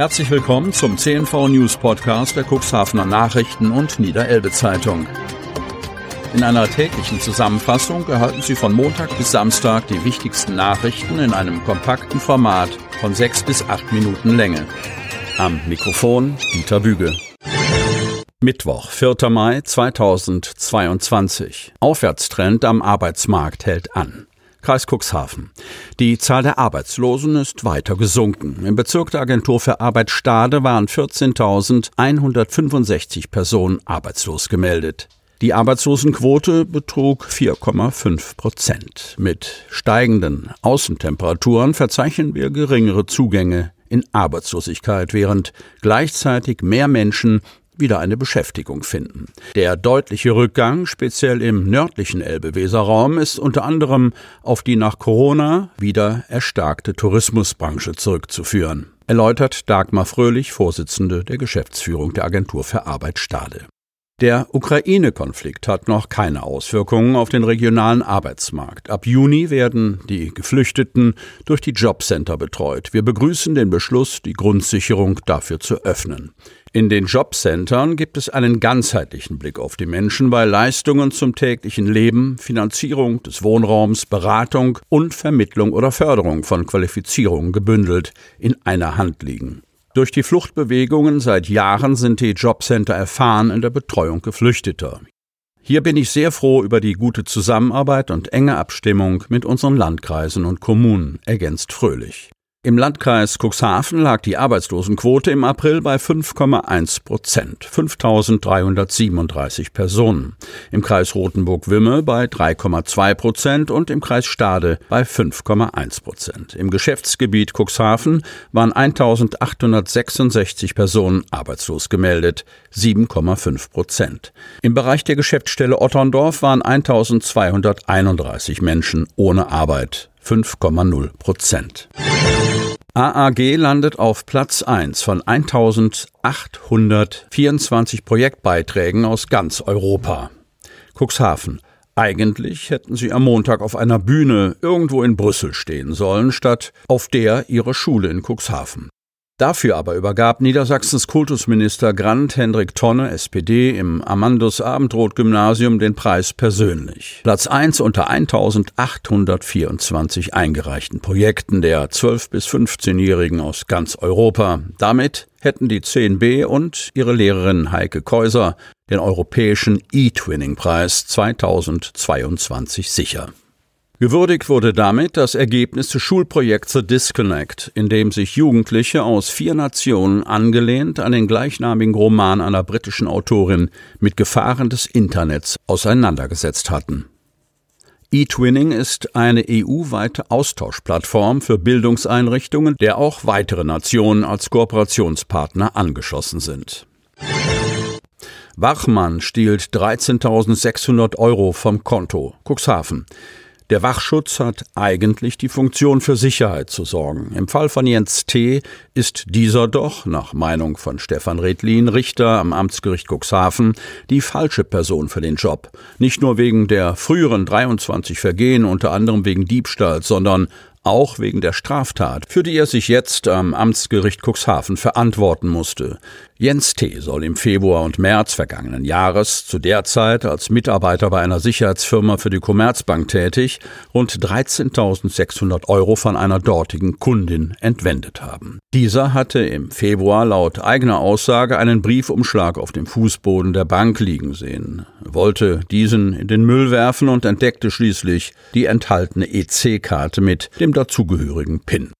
Herzlich willkommen zum CNV News Podcast der Cuxhavener Nachrichten und Niederelbe Zeitung. In einer täglichen Zusammenfassung erhalten Sie von Montag bis Samstag die wichtigsten Nachrichten in einem kompakten Format von sechs bis acht Minuten Länge. Am Mikrofon Dieter Büge. Mittwoch, 4. Mai 2022. Aufwärtstrend am Arbeitsmarkt hält an. Kreis Cuxhaven. Die Zahl der Arbeitslosen ist weiter gesunken. Im Bezirk der Agentur für Arbeit Stade waren 14.165 Personen arbeitslos gemeldet. Die Arbeitslosenquote betrug 4,5 Prozent. Mit steigenden Außentemperaturen verzeichnen wir geringere Zugänge in Arbeitslosigkeit, während gleichzeitig mehr Menschen wieder eine Beschäftigung finden. Der deutliche Rückgang, speziell im nördlichen Elbe-Weser-Raum, ist unter anderem auf die nach Corona wieder erstarkte Tourismusbranche zurückzuführen, erläutert Dagmar Fröhlich, Vorsitzende der Geschäftsführung der Agentur für Arbeit Stade. Der Ukraine-Konflikt hat noch keine Auswirkungen auf den regionalen Arbeitsmarkt. Ab Juni werden die Geflüchteten durch die Jobcenter betreut. Wir begrüßen den Beschluss, die Grundsicherung dafür zu öffnen. In den Jobcentern gibt es einen ganzheitlichen Blick auf die Menschen, weil Leistungen zum täglichen Leben, Finanzierung des Wohnraums, Beratung und Vermittlung oder Förderung von Qualifizierung gebündelt in einer Hand liegen. Durch die Fluchtbewegungen seit Jahren sind die Jobcenter erfahren in der Betreuung Geflüchteter. Hier bin ich sehr froh über die gute Zusammenarbeit und enge Abstimmung mit unseren Landkreisen und Kommunen, ergänzt Fröhlich. Im Landkreis Cuxhaven lag die Arbeitslosenquote im April bei 5,1 Prozent, 5.337 Personen. Im Kreis Rothenburg-Wimme bei 3,2 Prozent und im Kreis Stade bei 5,1 Prozent. Im Geschäftsgebiet Cuxhaven waren 1.866 Personen arbeitslos gemeldet, 7,5 Prozent. Im Bereich der Geschäftsstelle Otterndorf waren 1.231 Menschen ohne Arbeit, 5,0 Prozent. AAG landet auf Platz 1 von 1824 Projektbeiträgen aus ganz Europa. Cuxhaven. Eigentlich hätten sie am Montag auf einer Bühne irgendwo in Brüssel stehen sollen, statt auf der ihrer Schule in Cuxhaven. Dafür aber übergab Niedersachsens Kultusminister Grant Hendrik Tonne, SPD, im Amandus Abendroth Gymnasium den Preis persönlich. Platz 1 unter 1824 eingereichten Projekten der 12- bis 15-Jährigen aus ganz Europa. Damit hätten die 10b und ihre Lehrerin Heike Käuser den europäischen E-Twinning-Preis 2022 sicher. Gewürdigt wurde damit das Ergebnis des Schulprojekts The Disconnect, in dem sich Jugendliche aus vier Nationen angelehnt an den gleichnamigen Roman einer britischen Autorin mit Gefahren des Internets auseinandergesetzt hatten. eTwinning ist eine EU-weite Austauschplattform für Bildungseinrichtungen, der auch weitere Nationen als Kooperationspartner angeschlossen sind. Wachmann stiehlt 13.600 Euro vom Konto. Cuxhaven. Der Wachschutz hat eigentlich die Funktion für Sicherheit zu sorgen. Im Fall von Jens T. ist dieser doch, nach Meinung von Stefan Redlin, Richter am Amtsgericht Cuxhaven, die falsche Person für den Job. Nicht nur wegen der früheren 23 Vergehen, unter anderem wegen Diebstahls, sondern auch wegen der Straftat, für die er sich jetzt am Amtsgericht Cuxhaven verantworten musste. Jens T. soll im Februar und März vergangenen Jahres, zu der Zeit als Mitarbeiter bei einer Sicherheitsfirma für die Commerzbank tätig, rund 13.600 Euro von einer dortigen Kundin entwendet haben. Dieser hatte im Februar laut eigener Aussage einen Briefumschlag auf dem Fußboden der Bank liegen sehen, wollte diesen in den Müll werfen und entdeckte schließlich die enthaltene EC-Karte mit dem dazugehörigen PIN.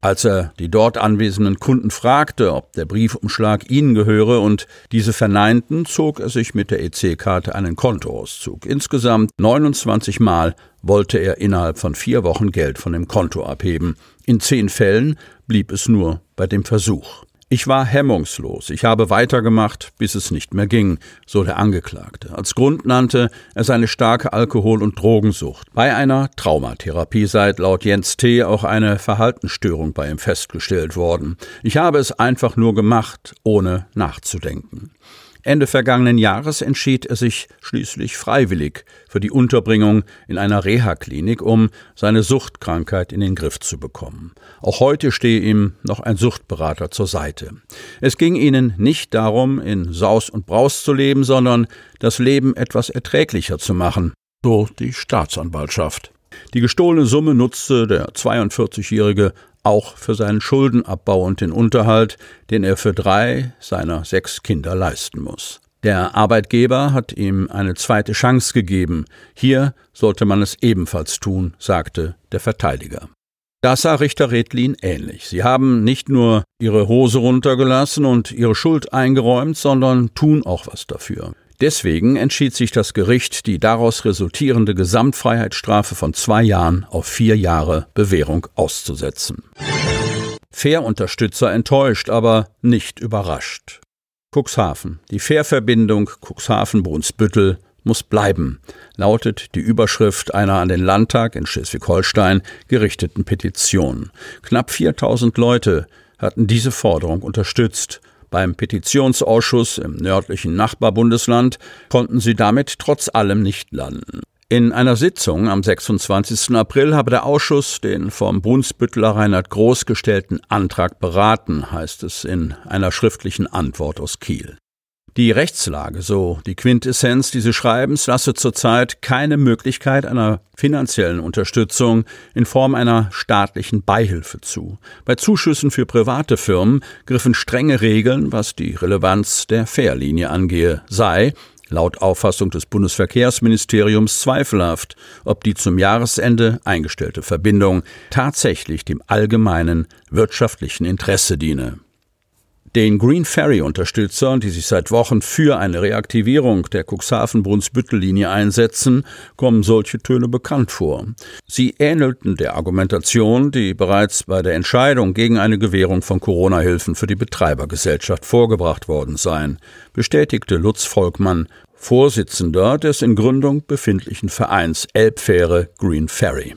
Als er die dort anwesenden Kunden fragte, ob der Briefumschlag ihnen gehöre und diese verneinten, zog er sich mit der EC-Karte einen Kontoauszug. Insgesamt 29 Mal wollte er innerhalb von vier Wochen Geld von dem Konto abheben. In zehn Fällen blieb es nur bei dem Versuch. Ich war hemmungslos. Ich habe weitergemacht, bis es nicht mehr ging, so der Angeklagte. Als Grund nannte er seine starke Alkohol- und Drogensucht. Bei einer Traumatherapie sei laut Jens T. auch eine Verhaltensstörung bei ihm festgestellt worden. Ich habe es einfach nur gemacht, ohne nachzudenken. Ende vergangenen Jahres entschied er sich schließlich freiwillig für die Unterbringung in einer Reha-Klinik, um seine Suchtkrankheit in den Griff zu bekommen. Auch heute stehe ihm noch ein Suchtberater zur Seite. Es ging ihnen nicht darum, in Saus und Braus zu leben, sondern das Leben etwas erträglicher zu machen, so die Staatsanwaltschaft. Die gestohlene Summe nutzte der 42-Jährige auch für seinen Schuldenabbau und den Unterhalt, den er für drei seiner sechs Kinder leisten muss. Der Arbeitgeber hat ihm eine zweite Chance gegeben. Hier sollte man es ebenfalls tun, sagte der Verteidiger. Das sah Richter Redlin ähnlich. Sie haben nicht nur ihre Hose runtergelassen und ihre Schuld eingeräumt, sondern tun auch was dafür. Deswegen entschied sich das Gericht, die daraus resultierende Gesamtfreiheitsstrafe von zwei Jahren auf vier Jahre Bewährung auszusetzen. Fährunterstützer enttäuscht, aber nicht überrascht. Cuxhaven. Die Fährverbindung Cuxhaven-Brunsbüttel muss bleiben, lautet die Überschrift einer an den Landtag in Schleswig-Holstein gerichteten Petition. Knapp 4000 Leute hatten diese Forderung unterstützt. Beim Petitionsausschuss im nördlichen Nachbarbundesland konnten sie damit trotz allem nicht landen. In einer Sitzung am 26. April habe der Ausschuss den vom Brunsbüttler Reinhard Groß gestellten Antrag beraten, heißt es in einer schriftlichen Antwort aus Kiel. Die Rechtslage, so die Quintessenz dieses Schreibens, lasse zurzeit keine Möglichkeit einer finanziellen Unterstützung in Form einer staatlichen Beihilfe zu. Bei Zuschüssen für private Firmen griffen strenge Regeln, was die Relevanz der Fährlinie angehe, sei laut Auffassung des Bundesverkehrsministeriums zweifelhaft, ob die zum Jahresende eingestellte Verbindung tatsächlich dem allgemeinen wirtschaftlichen Interesse diene. Den Green Ferry-Unterstützern, die sich seit Wochen für eine Reaktivierung der Cuxhaven-Brunsbüttel-Linie einsetzen, kommen solche Töne bekannt vor. Sie ähnelten der Argumentation, die bereits bei der Entscheidung gegen eine Gewährung von Corona-Hilfen für die Betreibergesellschaft vorgebracht worden seien, bestätigte Lutz Volkmann, Vorsitzender des in Gründung befindlichen Vereins Elbfähre Green Ferry.